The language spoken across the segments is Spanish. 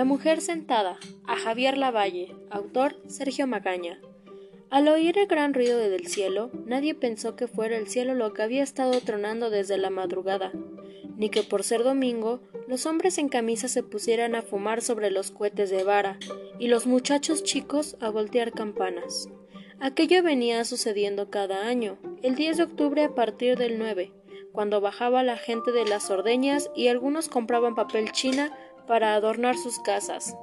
La mujer sentada, a Javier Lavalle, autor Sergio Magaña. Al oír el gran ruido del cielo, nadie pensó que fuera el cielo lo que había estado tronando desde la madrugada, ni que por ser domingo los hombres en camisa se pusieran a fumar sobre los cohetes de vara y los muchachos chicos a voltear campanas. Aquello venía sucediendo cada año, el 10 de octubre a partir del 9, cuando bajaba la gente de las ordeñas y algunos compraban papel china para adornar sus casas.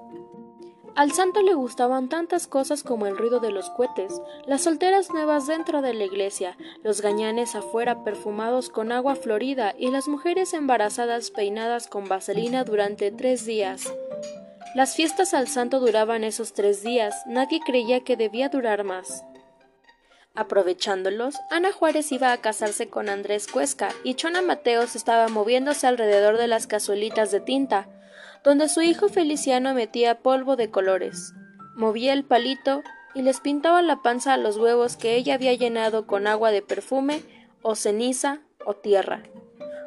Al santo le gustaban tantas cosas como el ruido de los cohetes, las solteras nuevas dentro de la iglesia, los gañanes afuera perfumados con agua florida y las mujeres embarazadas peinadas con vaselina durante tres días. Las fiestas al santo duraban esos tres días, nadie creía que debía durar más. Aprovechándolos, Ana Juárez iba a casarse con Andrés Cuesca y Chona Mateos estaba moviéndose alrededor de las cazuelitas de tinta, donde su hijo Feliciano metía polvo de colores. Movía el palito y les pintaba la panza a los huevos que ella había llenado con agua de perfume o ceniza o tierra.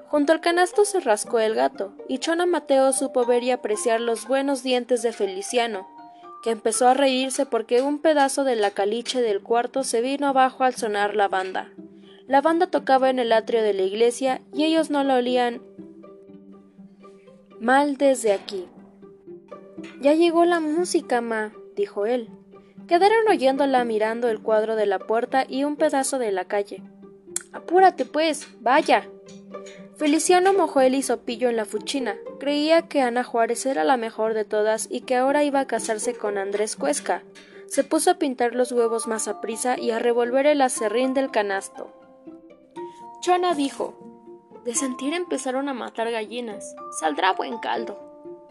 Junto al canasto se rascó el gato, y Chona Mateo supo ver y apreciar los buenos dientes de Feliciano, que empezó a reírse porque un pedazo de la caliche del cuarto se vino abajo al sonar la banda. La banda tocaba en el atrio de la iglesia y ellos no lo olían mal desde aquí. Ya llegó la música, ma, dijo él. Quedaron oyéndola mirando el cuadro de la puerta y un pedazo de la calle. Apúrate, pues, vaya. Feliciano mojó el hisopillo en la fuchina. Creía que Ana Juárez era la mejor de todas y que ahora iba a casarse con Andrés Cuesca. Se puso a pintar los huevos más a prisa y a revolver el acerrín del canasto. Chona dijo: De sentir empezaron a matar gallinas. Saldrá buen caldo.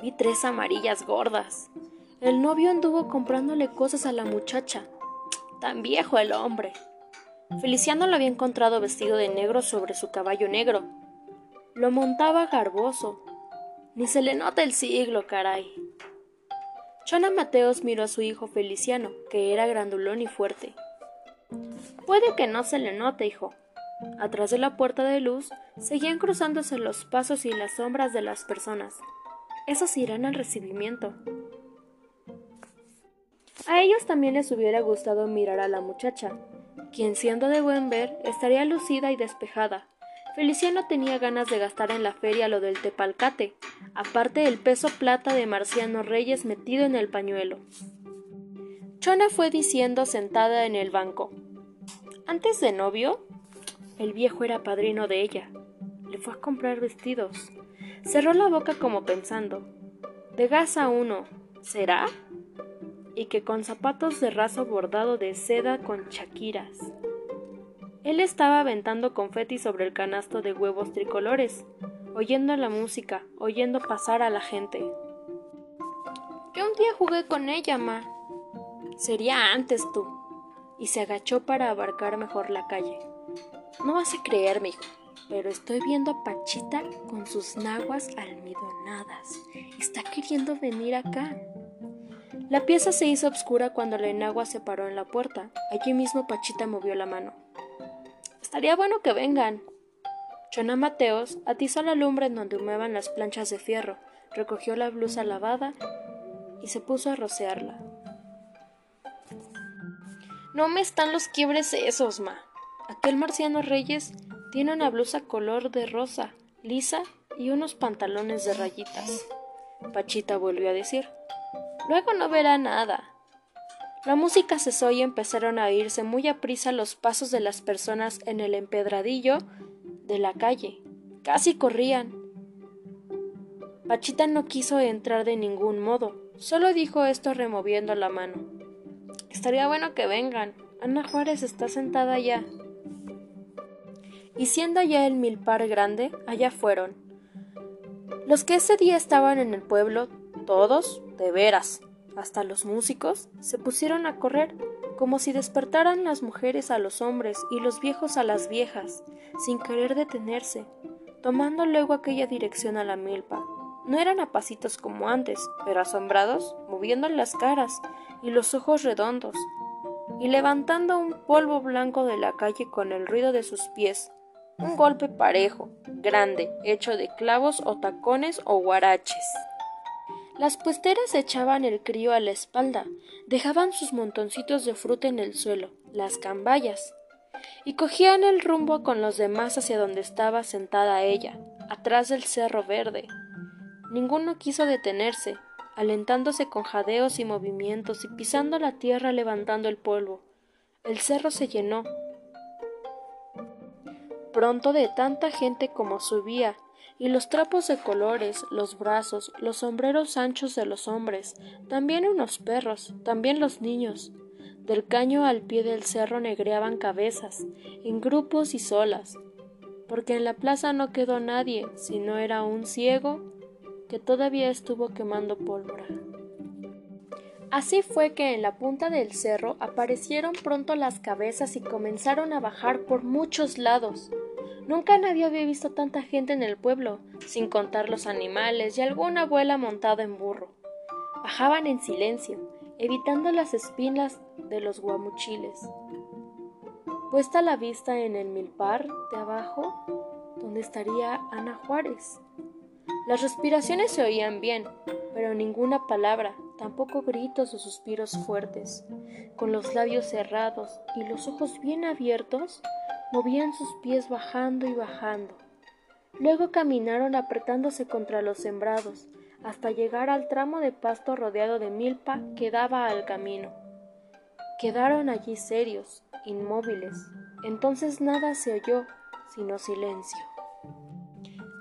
Vi tres amarillas gordas. El novio anduvo comprándole cosas a la muchacha. Tan viejo el hombre. Feliciano lo había encontrado vestido de negro sobre su caballo negro, lo montaba garboso. Ni se le nota el siglo, caray. Chona Mateos miró a su hijo Feliciano, que era grandulón y fuerte. Puede que no se le note, hijo. Atrás de la puerta de luz seguían cruzándose los pasos y las sombras de las personas. Esos irán al recibimiento. A ellos también les hubiera gustado mirar a la muchacha, quien siendo de buen ver estaría lucida y despejada, Feliciano tenía ganas de gastar en la feria lo del tepalcate, aparte el peso plata de Marciano Reyes metido en el pañuelo. Chona fue diciendo sentada en el banco. Antes de novio, el viejo era padrino de ella. Le fue a comprar vestidos. Cerró la boca como pensando. De gasa uno, ¿será? Y que con zapatos de raso bordado de seda con chaquiras. Él estaba aventando confeti sobre el canasto de huevos tricolores, oyendo la música, oyendo pasar a la gente. Yo un día jugué con ella, ma. Sería antes tú. Y se agachó para abarcar mejor la calle. No vas a creerme, hijo, pero estoy viendo a Pachita con sus naguas almidonadas. Está queriendo venir acá. La pieza se hizo oscura cuando la enagua se paró en la puerta. Allí mismo Pachita movió la mano. Estaría bueno que vengan. Chona Mateos atizó la lumbre en donde humeaban las planchas de fierro, recogió la blusa lavada y se puso a rocearla. No me están los quiebres esos, ma. Aquel marciano Reyes tiene una blusa color de rosa, lisa y unos pantalones de rayitas. Pachita volvió a decir. Luego no verá nada. La música cesó y empezaron a oírse muy aprisa los pasos de las personas en el empedradillo de la calle. Casi corrían. Pachita no quiso entrar de ningún modo, solo dijo esto removiendo la mano. Estaría bueno que vengan. Ana Juárez está sentada allá. Y siendo ya el milpar grande, allá fueron. Los que ese día estaban en el pueblo, todos, de veras, hasta los músicos, se pusieron a correr como si despertaran las mujeres a los hombres y los viejos a las viejas, sin querer detenerse, tomando luego aquella dirección a la milpa. No eran a pasitos como antes, pero asombrados, moviendo las caras y los ojos redondos, y levantando un polvo blanco de la calle con el ruido de sus pies, un golpe parejo, grande, hecho de clavos o tacones o guaraches. Las puesteras echaban el crío a la espalda, dejaban sus montoncitos de fruta en el suelo, las cambayas, y cogían el rumbo con los demás hacia donde estaba sentada ella, atrás del cerro verde. Ninguno quiso detenerse, alentándose con jadeos y movimientos y pisando la tierra levantando el polvo. El cerro se llenó. Pronto de tanta gente como subía, y los trapos de colores, los brazos, los sombreros anchos de los hombres, también unos perros, también los niños. Del caño al pie del cerro negreaban cabezas, en grupos y solas, porque en la plaza no quedó nadie, sino era un ciego que todavía estuvo quemando pólvora. Así fue que en la punta del cerro aparecieron pronto las cabezas y comenzaron a bajar por muchos lados. Nunca nadie había visto tanta gente en el pueblo, sin contar los animales y alguna abuela montada en burro. Bajaban en silencio, evitando las espinas de los guamuchiles. Puesta la vista en el milpar de abajo, donde estaría Ana Juárez. Las respiraciones se oían bien, pero ninguna palabra, tampoco gritos o suspiros fuertes. Con los labios cerrados y los ojos bien abiertos, movían sus pies bajando y bajando. Luego caminaron apretándose contra los sembrados, hasta llegar al tramo de pasto rodeado de milpa que daba al camino. Quedaron allí serios, inmóviles. Entonces nada se oyó, sino silencio.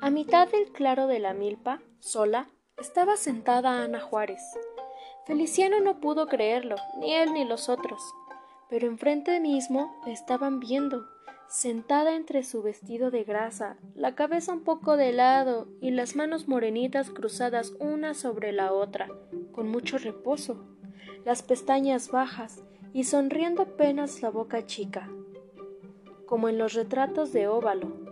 A mitad del claro de la milpa, sola, estaba sentada Ana Juárez. Feliciano no pudo creerlo, ni él ni los otros, pero enfrente mismo le estaban viendo, sentada entre su vestido de grasa, la cabeza un poco de lado y las manos morenitas cruzadas una sobre la otra, con mucho reposo, las pestañas bajas y sonriendo apenas la boca chica, como en los retratos de óvalo,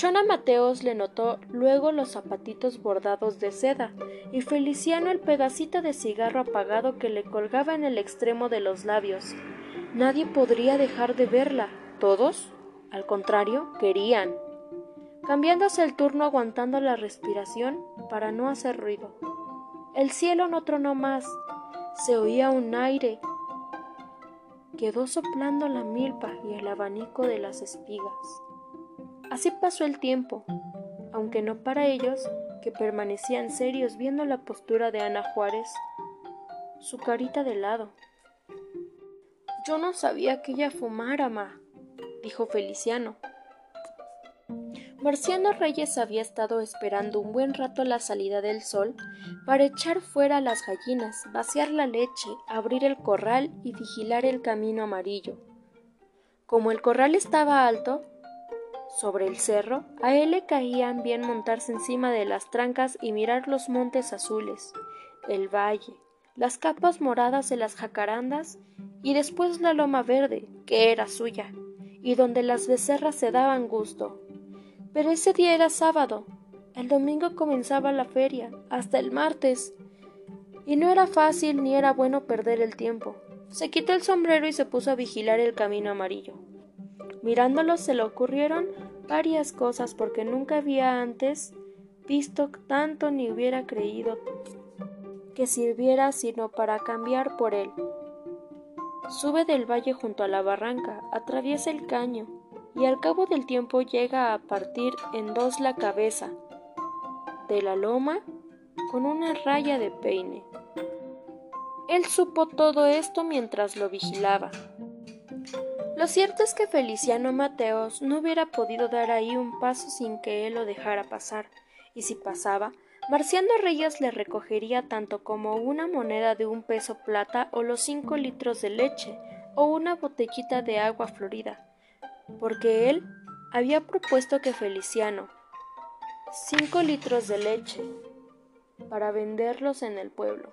Chona Mateos le notó luego los zapatitos bordados de seda y Feliciano el pedacito de cigarro apagado que le colgaba en el extremo de los labios. Nadie podría dejar de verla. Todos, al contrario, querían. Cambiándose el turno aguantando la respiración para no hacer ruido. El cielo no tronó más. Se oía un aire. Quedó soplando la milpa y el abanico de las espigas. Así pasó el tiempo, aunque no para ellos, que permanecían serios viendo la postura de Ana Juárez, su carita de lado. Yo no sabía que ella fumara, ma, dijo Feliciano. Marciano Reyes había estado esperando un buen rato la salida del sol para echar fuera las gallinas, vaciar la leche, abrir el corral y vigilar el camino amarillo. Como el corral estaba alto, sobre el cerro, a él le caían bien montarse encima de las trancas y mirar los montes azules, el valle, las capas moradas de las jacarandas y después la loma verde, que era suya, y donde las becerras se daban gusto. Pero ese día era sábado, el domingo comenzaba la feria, hasta el martes, y no era fácil ni era bueno perder el tiempo. Se quitó el sombrero y se puso a vigilar el camino amarillo. Mirándolo se le ocurrieron varias cosas porque nunca había antes visto tanto ni hubiera creído que sirviera sino para cambiar por él. Sube del valle junto a la barranca, atraviesa el caño y al cabo del tiempo llega a partir en dos la cabeza de la loma con una raya de peine. Él supo todo esto mientras lo vigilaba. Lo cierto es que Feliciano Mateos no hubiera podido dar ahí un paso sin que él lo dejara pasar, y si pasaba, Marciano Reyes le recogería tanto como una moneda de un peso plata o los cinco litros de leche o una botellita de agua florida, porque él había propuesto que Feliciano cinco litros de leche para venderlos en el pueblo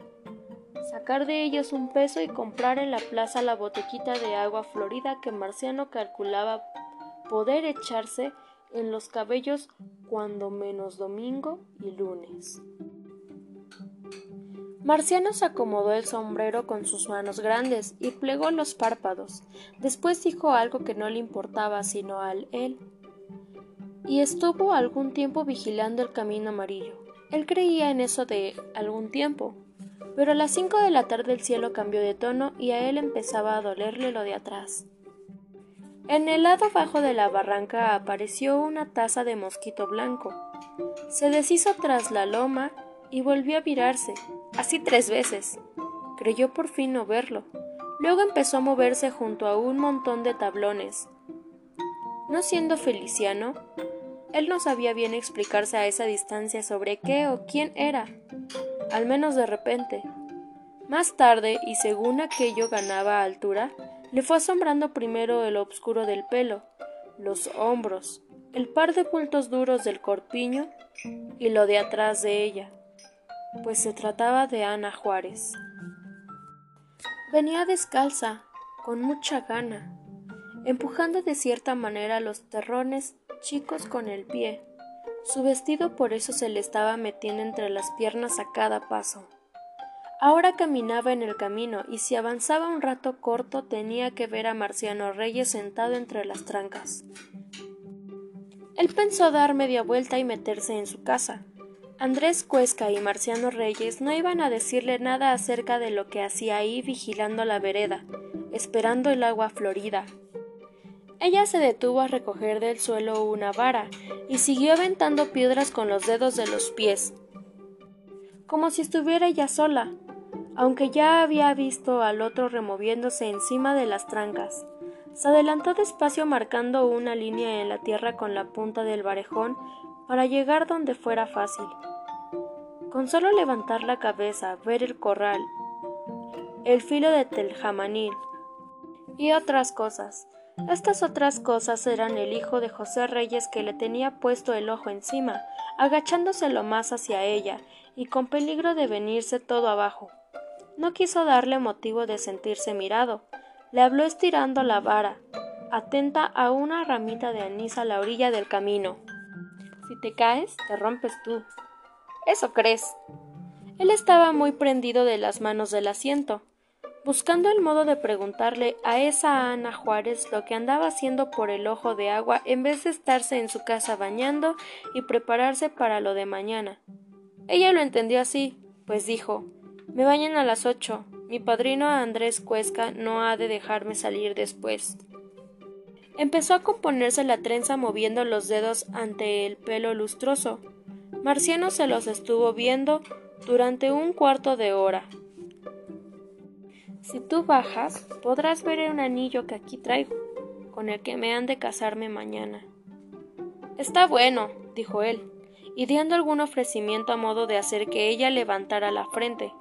sacar de ellos un peso y comprar en la plaza la botequita de agua florida que Marciano calculaba poder echarse en los cabellos cuando menos domingo y lunes. Marciano se acomodó el sombrero con sus manos grandes y plegó los párpados. Después dijo algo que no le importaba sino al él. Y estuvo algún tiempo vigilando el camino amarillo. Él creía en eso de algún tiempo, pero a las cinco de la tarde el cielo cambió de tono y a él empezaba a dolerle lo de atrás. En el lado bajo de la barranca apareció una taza de mosquito blanco. Se deshizo tras la loma y volvió a virarse, así tres veces. Creyó por fin no verlo. Luego empezó a moverse junto a un montón de tablones. No siendo Feliciano, él no sabía bien explicarse a esa distancia sobre qué o quién era, al menos de repente. Más tarde, y según aquello ganaba altura, le fue asombrando primero el obscuro del pelo, los hombros, el par de bultos duros del corpiño y lo de atrás de ella, pues se trataba de Ana Juárez. Venía descalza, con mucha gana, empujando de cierta manera los terrones chicos con el pie. Su vestido por eso se le estaba metiendo entre las piernas a cada paso. Ahora caminaba en el camino y si avanzaba un rato corto tenía que ver a Marciano Reyes sentado entre las trancas. Él pensó dar media vuelta y meterse en su casa. Andrés Cuesca y Marciano Reyes no iban a decirle nada acerca de lo que hacía ahí vigilando la vereda, esperando el agua florida, ella se detuvo a recoger del suelo una vara y siguió aventando piedras con los dedos de los pies, como si estuviera ella sola, aunque ya había visto al otro removiéndose encima de las trancas. Se adelantó despacio marcando una línea en la tierra con la punta del varejón para llegar donde fuera fácil. Con solo levantar la cabeza, ver el corral, el filo de teljamanil y otras cosas, estas otras cosas eran el hijo de José Reyes que le tenía puesto el ojo encima, agachándose lo más hacia ella, y con peligro de venirse todo abajo. No quiso darle motivo de sentirse mirado. Le habló estirando la vara, atenta a una ramita de anís a la orilla del camino. Si te caes, te rompes tú. Eso crees. Él estaba muy prendido de las manos del asiento buscando el modo de preguntarle a esa Ana Juárez lo que andaba haciendo por el ojo de agua en vez de estarse en su casa bañando y prepararse para lo de mañana. Ella lo entendió así, pues dijo Me bañan a las ocho. Mi padrino Andrés Cuesca no ha de dejarme salir después. Empezó a componerse la trenza moviendo los dedos ante el pelo lustroso. Marciano se los estuvo viendo durante un cuarto de hora. Si tú bajas, podrás ver un anillo que aquí traigo, con el que me han de casarme mañana. Está bueno, dijo él, y dando algún ofrecimiento a modo de hacer que ella levantara la frente.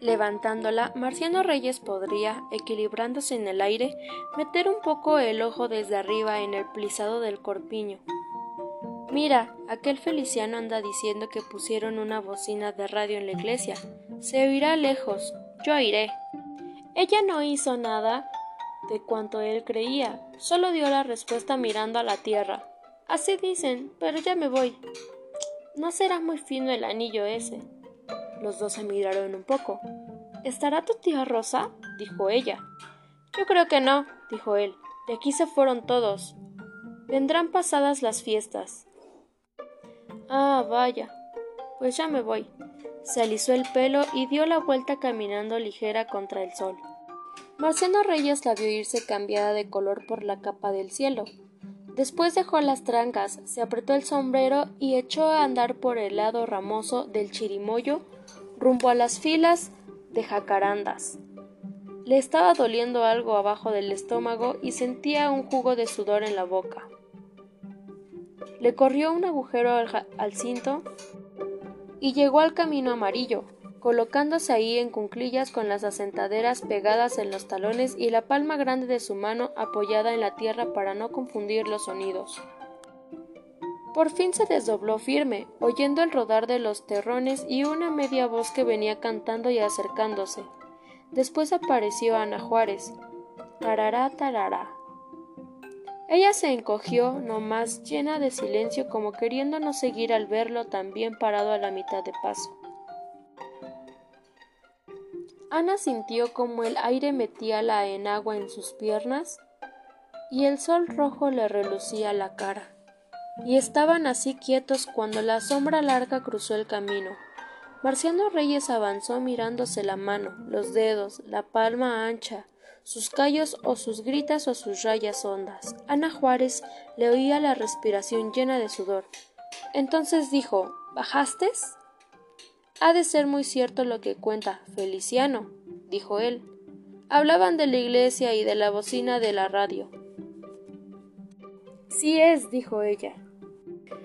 Levantándola, Marciano Reyes podría, equilibrándose en el aire, meter un poco el ojo desde arriba en el plisado del corpiño. Mira, aquel Feliciano anda diciendo que pusieron una bocina de radio en la iglesia. Se oirá lejos, yo iré. Ella no hizo nada de cuanto él creía, solo dio la respuesta mirando a la tierra. Así dicen, pero ya me voy. No será muy fino el anillo ese. Los dos se miraron un poco. ¿Estará tu tía Rosa? dijo ella. Yo creo que no, dijo él. De aquí se fueron todos. Vendrán pasadas las fiestas. Ah, vaya. Pues ya me voy. Se alisó el pelo y dio la vuelta caminando ligera contra el sol. Marciano Reyes la vio irse cambiada de color por la capa del cielo. Después dejó las trancas, se apretó el sombrero y echó a andar por el lado ramoso del chirimoyo rumbo a las filas de jacarandas. Le estaba doliendo algo abajo del estómago y sentía un jugo de sudor en la boca. Le corrió un agujero al, cinto y llegó al camino amarillo, colocándose ahí en cunclillas con las asentaderas pegadas en los talones y la palma grande de su mano apoyada en la tierra para no confundir los sonidos. Por fin se desdobló firme, oyendo el rodar de los terrones y una media voz que venía cantando y acercándose. Después apareció Ana Juárez. Tarará, tarará. Ella se encogió, no más llena de silencio, como queriendo no seguir al verlo tan bien parado a la mitad de paso. Ana sintió como el aire metía la enagua en sus piernas y el sol rojo le relucía la cara. Y estaban así quietos cuando la sombra larga cruzó el camino. Marciano Reyes avanzó mirándose la mano, los dedos, la palma ancha, sus callos o sus gritas o sus rayas hondas. Ana Juárez le oía la respiración llena de sudor. Entonces dijo ¿Bajaste? Ha de ser muy cierto lo que cuenta Feliciano, dijo él. Hablaban de la iglesia y de la bocina de la radio. Sí es, dijo ella.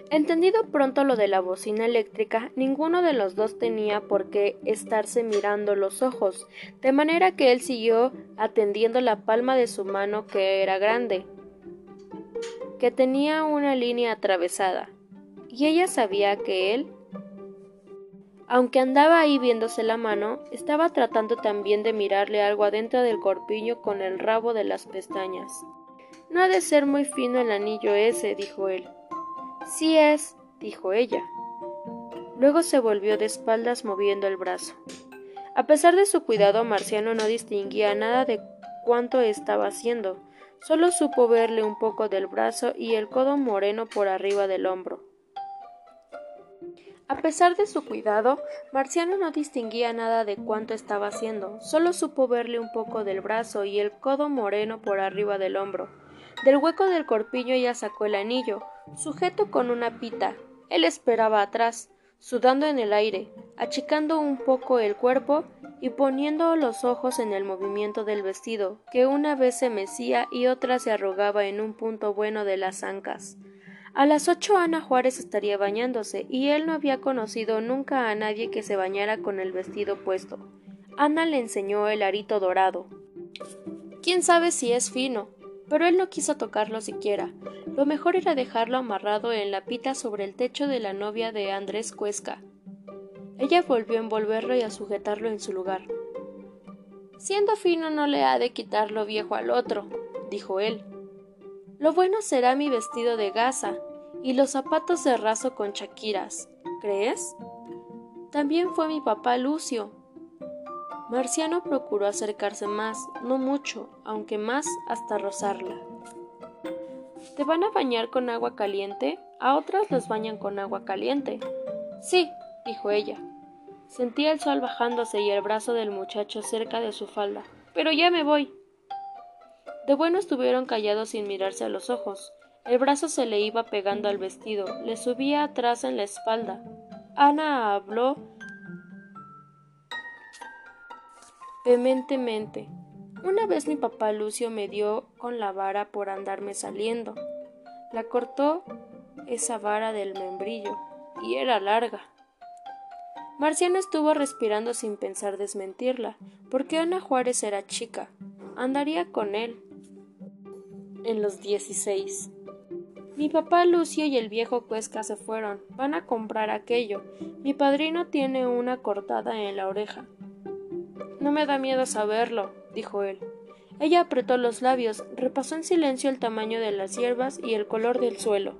Entendido pronto lo de la bocina eléctrica, ninguno de los dos tenía por qué estarse mirando los ojos, de manera que él siguió atendiendo la palma de su mano que era grande, que tenía una línea atravesada, y ella sabía que él, aunque andaba ahí viéndose la mano, estaba tratando también de mirarle algo adentro del corpiño con el rabo de las pestañas. No ha de ser muy fino el anillo ese, dijo él. Sí es, dijo ella. Luego se volvió de espaldas moviendo el brazo. A pesar de su cuidado, Marciano no distinguía nada de cuánto estaba haciendo, solo supo verle un poco del brazo y el codo moreno por arriba del hombro. A pesar de su cuidado, Marciano no distinguía nada de cuánto estaba haciendo, solo supo verle un poco del brazo y el codo moreno por arriba del hombro. Del hueco del corpiño ella sacó el anillo, sujeto con una pita. Él esperaba atrás, sudando en el aire, achicando un poco el cuerpo y poniendo los ojos en el movimiento del vestido, que una vez se mecía y otra se arrugaba en un punto bueno de las ancas. A las ocho Ana Juárez estaría bañándose, y él no había conocido nunca a nadie que se bañara con el vestido puesto. Ana le enseñó el arito dorado. Quién sabe si es fino, pero él no quiso tocarlo siquiera. Lo mejor era dejarlo amarrado en la pita sobre el techo de la novia de Andrés Cuesca. Ella volvió a envolverlo y a sujetarlo en su lugar. Siendo fino no le ha de quitar lo viejo al otro, dijo él. Lo bueno será mi vestido de gasa y los zapatos de raso con chaquiras. ¿Crees? También fue mi papá Lucio, Marciano procuró acercarse más, no mucho, aunque más hasta rozarla. ¿Te van a bañar con agua caliente? A otras los bañan con agua caliente. Sí, dijo ella. Sentía el sol bajándose y el brazo del muchacho cerca de su falda. Pero ya me voy. De bueno estuvieron callados sin mirarse a los ojos. El brazo se le iba pegando al vestido, le subía atrás en la espalda. Ana habló vehementemente. Una vez mi papá Lucio me dio con la vara por andarme saliendo. La cortó esa vara del membrillo y era larga. Marciano estuvo respirando sin pensar desmentirla, porque Ana Juárez era chica. Andaría con él. En los dieciséis. Mi papá Lucio y el viejo Cuesca se fueron. Van a comprar aquello. Mi padrino tiene una cortada en la oreja. No me da miedo saberlo, dijo él. Ella apretó los labios, repasó en silencio el tamaño de las hierbas y el color del suelo.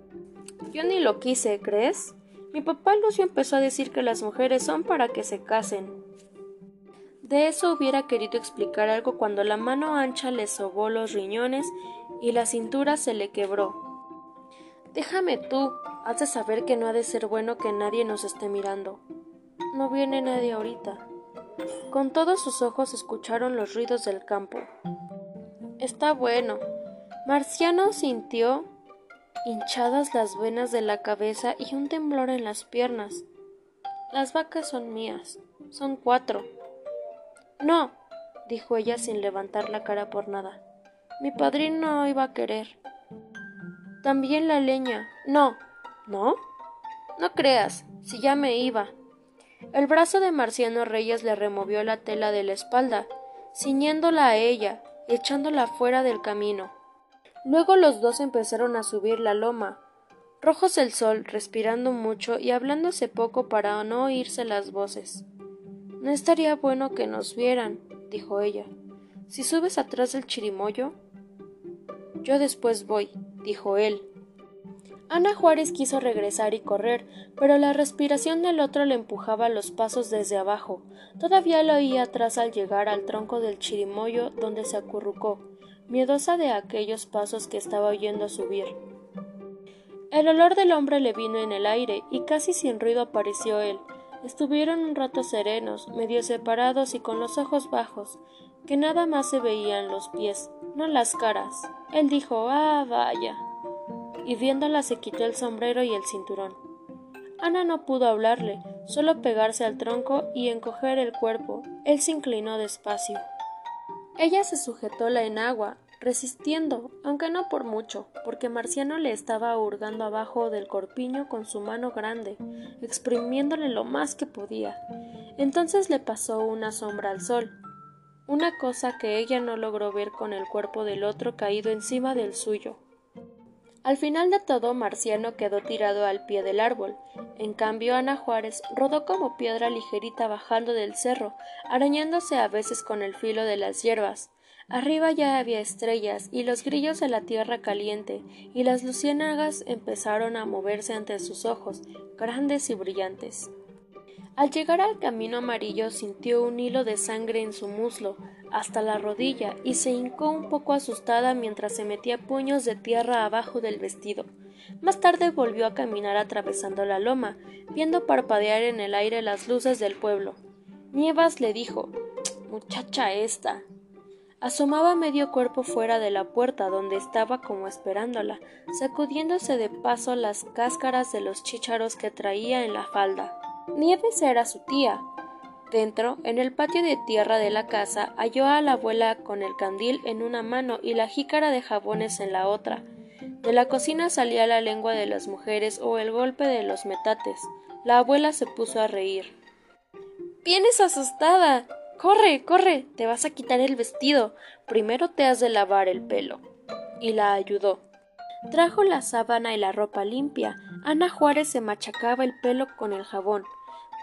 Yo ni lo quise, ¿crees? Mi papá Lucio empezó a decir que las mujeres son para que se casen. De eso hubiera querido explicar algo cuando la mano ancha le sobó los riñones y la cintura se le quebró. Déjame tú, has de saber que no ha de ser bueno que nadie nos esté mirando. No viene nadie ahorita. Con todos sus ojos escucharon los ruidos del campo. Está bueno. Marciano sintió hinchadas las venas de la cabeza y un temblor en las piernas. Las vacas son mías. Son cuatro. No, dijo ella sin levantar la cara por nada. Mi padrino iba a querer. También la leña. No. ¿No? No creas, si ya me iba. El brazo de Marciano Reyes le removió la tela de la espalda, ciñéndola a ella, echándola fuera del camino. Luego los dos empezaron a subir la loma, rojos el sol, respirando mucho y hablándose poco para no oírse las voces. No estaría bueno que nos vieran, dijo ella. Si subes atrás del chirimoyo. Yo después voy, dijo él, Ana Juárez quiso regresar y correr, pero la respiración del otro le empujaba los pasos desde abajo. Todavía lo oía atrás al llegar al tronco del chirimoyo donde se acurrucó, miedosa de aquellos pasos que estaba oyendo subir. El olor del hombre le vino en el aire y casi sin ruido apareció él. Estuvieron un rato serenos, medio separados y con los ojos bajos, que nada más se veían los pies, no las caras. Él dijo Ah, vaya. Y viéndola se quitó el sombrero y el cinturón. Ana no pudo hablarle, solo pegarse al tronco y encoger el cuerpo. Él se inclinó despacio. Ella se sujetó la enagua, resistiendo, aunque no por mucho, porque Marciano le estaba hurgando abajo del corpiño con su mano grande, exprimiéndole lo más que podía. Entonces le pasó una sombra al sol, una cosa que ella no logró ver con el cuerpo del otro caído encima del suyo. Al final de todo, Marciano quedó tirado al pie del árbol. En cambio, Ana Juárez rodó como piedra ligerita bajando del cerro, arañándose a veces con el filo de las hierbas. Arriba ya había estrellas y los grillos de la tierra caliente, y las luciérnagas empezaron a moverse ante sus ojos, grandes y brillantes. Al llegar al camino amarillo sintió un hilo de sangre en su muslo hasta la rodilla y se hincó un poco asustada mientras se metía puños de tierra abajo del vestido. Más tarde volvió a caminar atravesando la loma, viendo parpadear en el aire las luces del pueblo. Nievas le dijo Muchacha esta. Asomaba medio cuerpo fuera de la puerta donde estaba como esperándola, sacudiéndose de paso las cáscaras de los chícharos que traía en la falda. Nieves era su tía. Dentro, en el patio de tierra de la casa, halló a la abuela con el candil en una mano y la jícara de jabones en la otra. De la cocina salía la lengua de las mujeres o el golpe de los metates. La abuela se puso a reír. Vienes asustada. Corre, corre. Te vas a quitar el vestido. Primero te has de lavar el pelo. Y la ayudó. Trajo la sábana y la ropa limpia. Ana Juárez se machacaba el pelo con el jabón.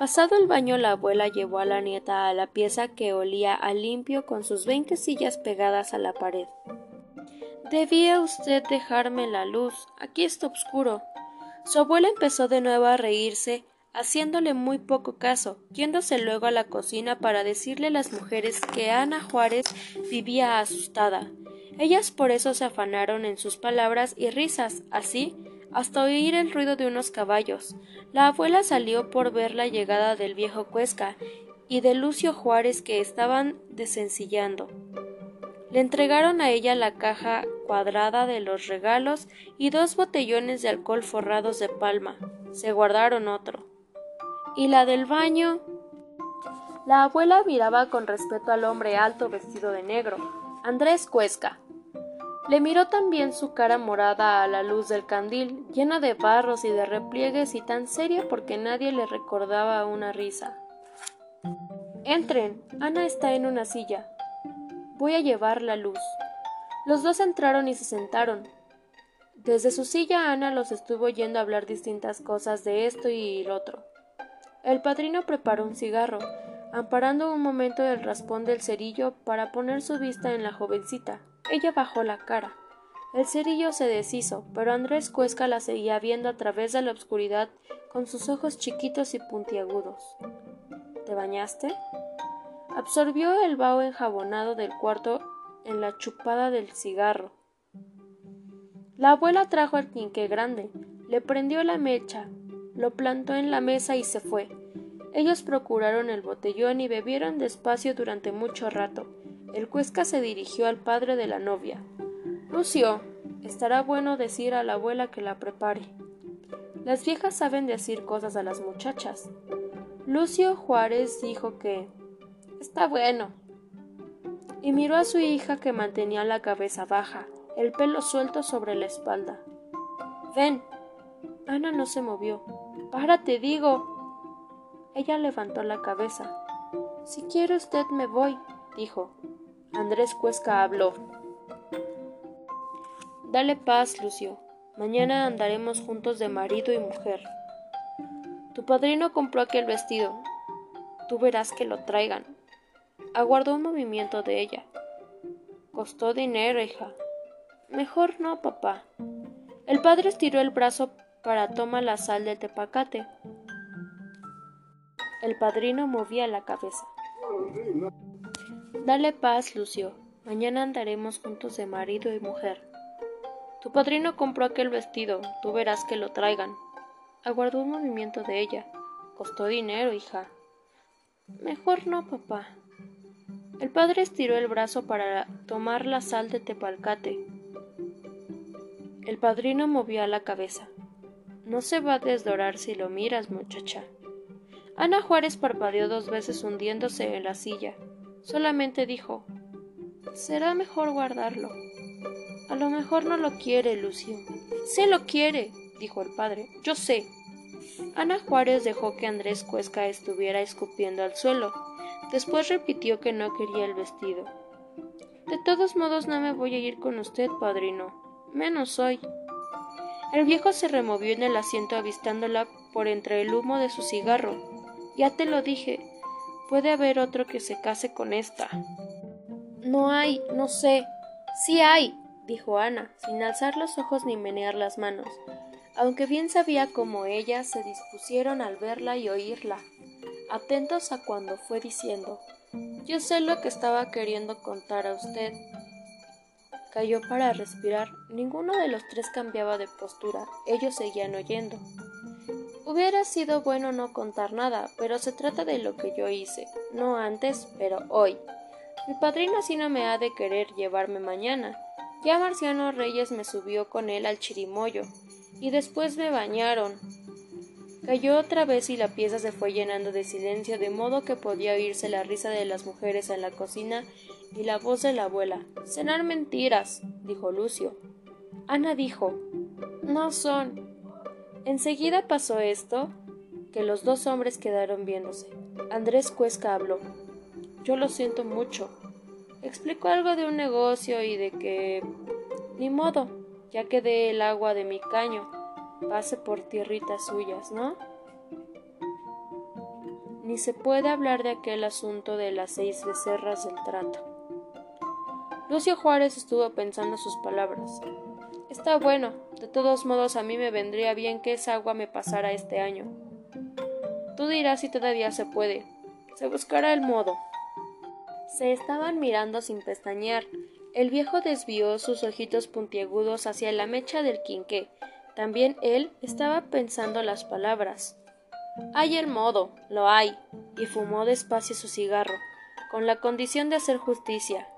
Pasado el baño, la abuela llevó a la nieta a la pieza que olía a limpio con sus veinte sillas pegadas a la pared. Debía usted dejarme la luz. Aquí está oscuro. Su abuela empezó de nuevo a reírse, haciéndole muy poco caso, yéndose luego a la cocina para decirle a las mujeres que Ana Juárez vivía asustada. Ellas por eso se afanaron en sus palabras y risas, así hasta oír el ruido de unos caballos. La abuela salió por ver la llegada del viejo Cuesca y de Lucio Juárez que estaban desencillando. Le entregaron a ella la caja cuadrada de los regalos y dos botellones de alcohol forrados de palma. Se guardaron otro. ¿Y la del baño? La abuela miraba con respeto al hombre alto vestido de negro, Andrés Cuesca, le miró también su cara morada a la luz del candil, llena de barros y de repliegues y tan seria porque nadie le recordaba una risa. Entren. Ana está en una silla. Voy a llevar la luz. Los dos entraron y se sentaron. Desde su silla Ana los estuvo oyendo hablar distintas cosas de esto y el otro. El padrino preparó un cigarro, amparando un momento el raspón del cerillo para poner su vista en la jovencita. Ella bajó la cara. El cerillo se deshizo, pero Andrés Cuesca la seguía viendo a través de la oscuridad con sus ojos chiquitos y puntiagudos. ¿Te bañaste? Absorbió el vaho enjabonado del cuarto en la chupada del cigarro. La abuela trajo el quinqué grande, le prendió la mecha, lo plantó en la mesa y se fue. Ellos procuraron el botellón y bebieron despacio durante mucho rato. El Cuesca se dirigió al padre de la novia. Lucio, estará bueno decir a la abuela que la prepare. Las viejas saben decir cosas a las muchachas. Lucio Juárez dijo que está bueno. Y miró a su hija que mantenía la cabeza baja, el pelo suelto sobre la espalda. Ven. Ana no se movió. Párate, digo. Ella levantó la cabeza. Si quiere usted me voy, dijo. Andrés Cuesca habló. Dale paz, Lucio. Mañana andaremos juntos de marido y mujer. Tu padrino compró aquel vestido. Tú verás que lo traigan. Aguardó un movimiento de ella. Costó dinero, hija. Mejor no, papá. El padre estiró el brazo para tomar la sal del tepacate. El padrino movía la cabeza. Dale paz, Lucio. Mañana andaremos juntos de marido y mujer. Tu padrino compró aquel vestido, tú verás que lo traigan. Aguardó un movimiento de ella. Costó dinero, hija. Mejor no, papá. El padre estiró el brazo para tomar la sal de tepalcate. El padrino movió la cabeza. No se va a desdorar si lo miras, muchacha. Ana Juárez parpadeó dos veces hundiéndose en la silla. Solamente dijo Será mejor guardarlo. A lo mejor no lo quiere, Lucio. Sí lo quiere, dijo el padre. Yo sé. Ana Juárez dejó que Andrés Cuesca estuviera escupiendo al suelo. Después repitió que no quería el vestido. De todos modos no me voy a ir con usted, padrino. Menos hoy. El viejo se removió en el asiento avistándola por entre el humo de su cigarro. Ya te lo dije. Puede haber otro que se case con esta. No hay, no sé. Sí hay, dijo Ana, sin alzar los ojos ni menear las manos, aunque bien sabía cómo ellas se dispusieron al verla y oírla, atentos a cuando fue diciendo Yo sé lo que estaba queriendo contar a usted. Cayó para respirar. Ninguno de los tres cambiaba de postura. Ellos seguían oyendo. Hubiera sido bueno no contar nada, pero se trata de lo que yo hice. No antes, pero hoy. Mi padrino así no me ha de querer llevarme mañana. Ya Marciano Reyes me subió con él al chirimoyo, y después me bañaron. Cayó otra vez y la pieza se fue llenando de silencio, de modo que podía oírse la risa de las mujeres en la cocina y la voz de la abuela. Cenar mentiras, dijo Lucio. Ana dijo No son. Enseguida pasó esto, que los dos hombres quedaron viéndose. Andrés Cuesca habló. Yo lo siento mucho. Explicó algo de un negocio y de que... Ni modo, ya que dé el agua de mi caño pase por tierritas suyas, ¿no? Ni se puede hablar de aquel asunto de las seis becerras del trato. Lucio Juárez estuvo pensando sus palabras. Está bueno, de todos modos a mí me vendría bien que esa agua me pasara este año. Tú dirás si todavía se puede. Se buscará el modo. Se estaban mirando sin pestañear. El viejo desvió sus ojitos puntiagudos hacia la mecha del quinqué. También él estaba pensando las palabras. Hay el modo, lo hay, y fumó despacio su cigarro, con la condición de hacer justicia.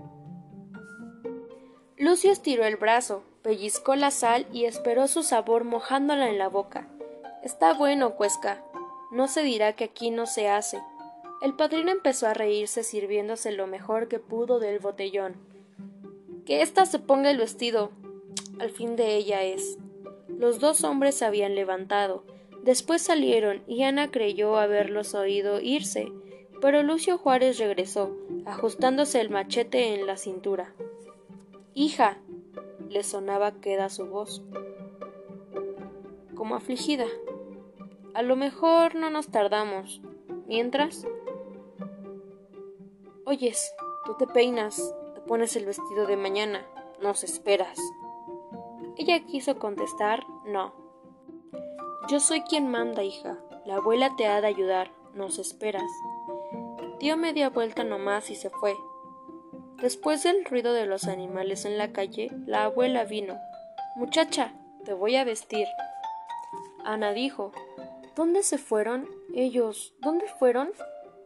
Lucio estiró el brazo, pellizcó la sal y esperó su sabor mojándola en la boca. Está bueno, Cuesca. No se dirá que aquí no se hace. El padrino empezó a reírse sirviéndose lo mejor que pudo del botellón. Que ésta se ponga el vestido. Al fin de ella es. Los dos hombres se habían levantado. Después salieron y Ana creyó haberlos oído irse, pero Lucio Juárez regresó, ajustándose el machete en la cintura. Hija, le sonaba queda su voz, como afligida. A lo mejor no nos tardamos. Mientras, Oyes, tú te peinas, te pones el vestido de mañana, nos esperas. Ella quiso contestar no. Yo soy quien manda, hija. La abuela te ha de ayudar, nos esperas. Dio media vuelta nomás y se fue. Después del ruido de los animales en la calle, la abuela vino. Muchacha, te voy a vestir. Ana dijo, ¿Dónde se fueron? Ellos, ¿dónde fueron?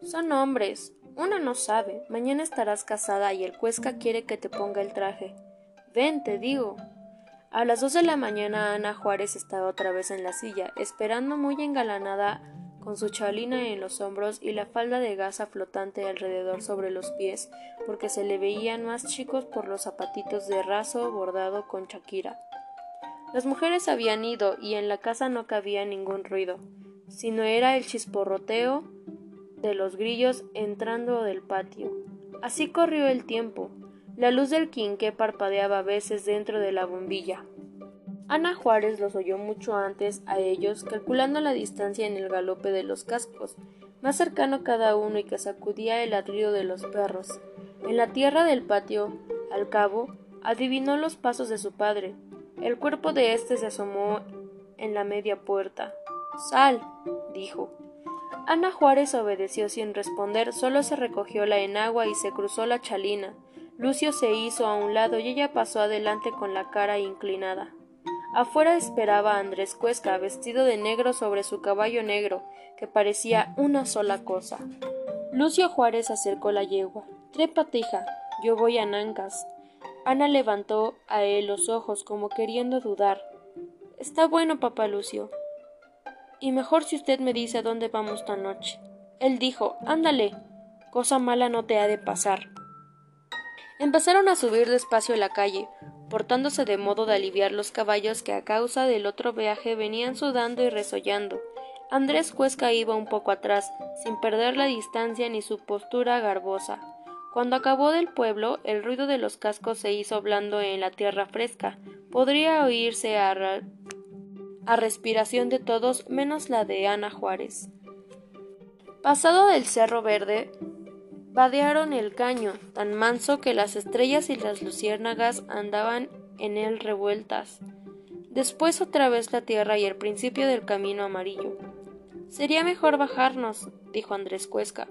Son hombres, una no sabe. Mañana estarás casada y el Cuesca quiere que te ponga el traje. Ven, te digo. A las dos de la mañana Ana Juárez estaba otra vez en la silla, esperando muy engalanada con su chalina en los hombros y la falda de gasa flotante alrededor sobre los pies, porque se le veían más chicos por los zapatitos de raso bordado con chaquira. Las mujeres habían ido y en la casa no cabía ningún ruido, sino era el chisporroteo de los grillos entrando del patio. Así corrió el tiempo. La luz del quinqué parpadeaba a veces dentro de la bombilla. Ana Juárez los oyó mucho antes a ellos, calculando la distancia en el galope de los cascos, más cercano cada uno y que sacudía el ladrido de los perros. En la tierra del patio, al cabo, adivinó los pasos de su padre. El cuerpo de éste se asomó en la media puerta. Sal, dijo. Ana Juárez obedeció sin responder, solo se recogió la enagua y se cruzó la chalina. Lucio se hizo a un lado y ella pasó adelante con la cara inclinada. Afuera esperaba Andrés Cuesca, vestido de negro sobre su caballo negro, que parecía una sola cosa. Lucio Juárez acercó la yegua. Trépate, hija, yo voy a Nancas. Ana levantó a él los ojos como queriendo dudar. Está bueno, papá Lucio. Y mejor si usted me dice a dónde vamos esta noche. Él dijo, ándale, cosa mala no te ha de pasar. Empezaron a subir despacio la calle, portándose de modo de aliviar los caballos que a causa del otro viaje venían sudando y resollando. Andrés Cuesca iba un poco atrás, sin perder la distancia ni su postura garbosa. Cuando acabó del pueblo, el ruido de los cascos se hizo blando en la tierra fresca. Podría oírse a, a respiración de todos menos la de Ana Juárez. Pasado del Cerro Verde, vadearon el caño, tan manso que las estrellas y las luciérnagas andaban en él revueltas. Después otra vez la tierra y el principio del camino amarillo. Sería mejor bajarnos, dijo Andrés Cuesca.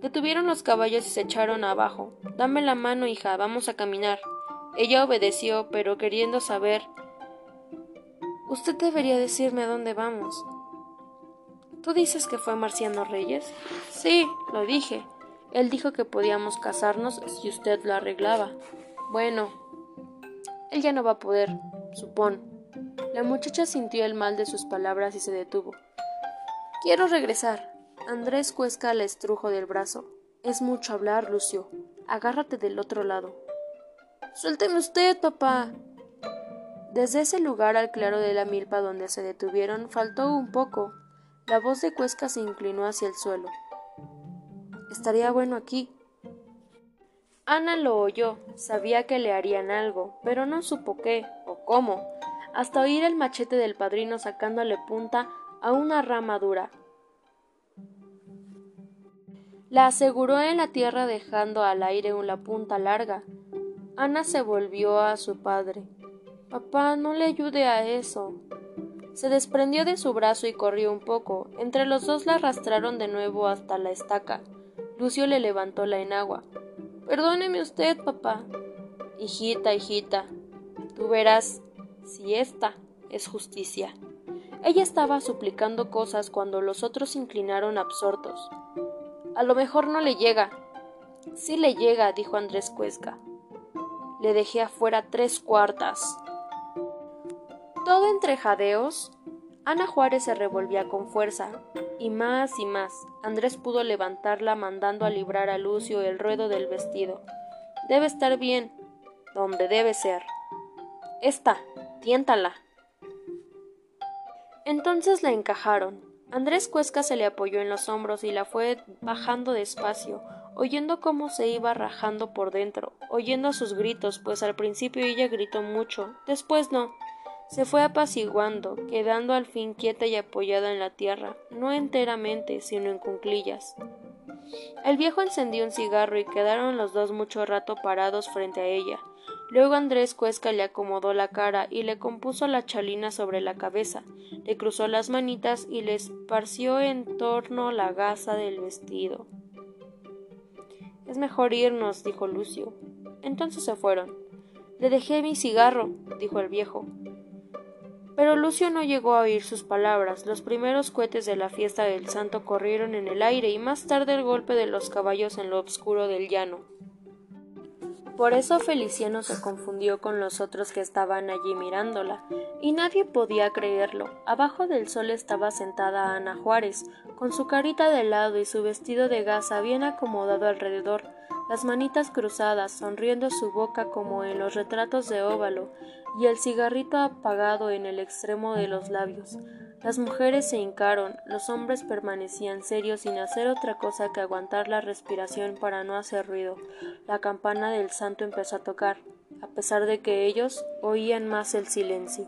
Detuvieron los caballos y se echaron abajo. Dame la mano, hija, vamos a caminar. Ella obedeció, pero queriendo saber. Usted debería decirme a dónde vamos. ¿Tú dices que fue Marciano Reyes? Sí, lo dije. Él dijo que podíamos casarnos si usted lo arreglaba. Bueno, él ya no va a poder, supón. La muchacha sintió el mal de sus palabras y se detuvo. Quiero regresar. Andrés Cuesca le estrujo del brazo. Es mucho hablar, Lucio. Agárrate del otro lado. Suélteme usted, papá. Desde ese lugar al claro de la milpa donde se detuvieron faltó un poco. La voz de Cuesca se inclinó hacia el suelo. Estaría bueno aquí. Ana lo oyó, sabía que le harían algo, pero no supo qué o cómo, hasta oír el machete del padrino sacándole punta a una rama dura. La aseguró en la tierra dejando al aire una punta larga. Ana se volvió a su padre. Papá, no le ayude a eso. Se desprendió de su brazo y corrió un poco. Entre los dos la arrastraron de nuevo hasta la estaca. Lucio le levantó la enagua. Perdóneme usted, papá. Hijita, hijita, tú verás si esta es justicia. Ella estaba suplicando cosas cuando los otros se inclinaron absortos. A lo mejor no le llega. Sí le llega, dijo Andrés Cuesca. Le dejé afuera tres cuartas. Todo entre jadeos, Ana Juárez se revolvía con fuerza, y más y más. Andrés pudo levantarla mandando a librar a Lucio el ruedo del vestido. Debe estar bien, donde debe ser. Esta, tiéntala. Entonces la encajaron. Andrés Cuesca se le apoyó en los hombros y la fue bajando despacio, oyendo cómo se iba rajando por dentro, oyendo sus gritos, pues al principio ella gritó mucho, después no, se fue apaciguando, quedando al fin quieta y apoyada en la tierra, no enteramente, sino en cunclillas. El viejo encendió un cigarro y quedaron los dos mucho rato parados frente a ella. Luego Andrés Cuesca le acomodó la cara y le compuso la chalina sobre la cabeza, le cruzó las manitas y le esparció en torno la gasa del vestido. Es mejor irnos, dijo Lucio. Entonces se fueron. Le dejé mi cigarro, dijo el viejo. Pero Lucio no llegó a oír sus palabras. Los primeros cohetes de la fiesta del santo corrieron en el aire y más tarde el golpe de los caballos en lo oscuro del llano. Por eso Feliciano se confundió con los otros que estaban allí mirándola, y nadie podía creerlo. Abajo del sol estaba sentada Ana Juárez, con su carita de lado y su vestido de gasa bien acomodado alrededor, las manitas cruzadas, sonriendo su boca como en los retratos de óvalo, y el cigarrito apagado en el extremo de los labios. Las mujeres se hincaron, los hombres permanecían serios sin hacer otra cosa que aguantar la respiración para no hacer ruido. La campana del santo empezó a tocar, a pesar de que ellos oían más el silencio.